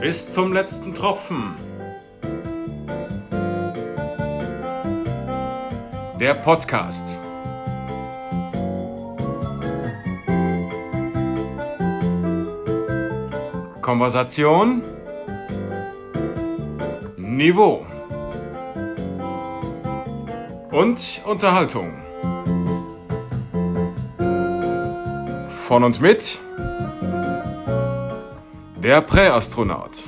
Bis zum letzten Tropfen. Der Podcast. Konversation. Niveau. Und Unterhaltung. Von und mit der Präastronaut.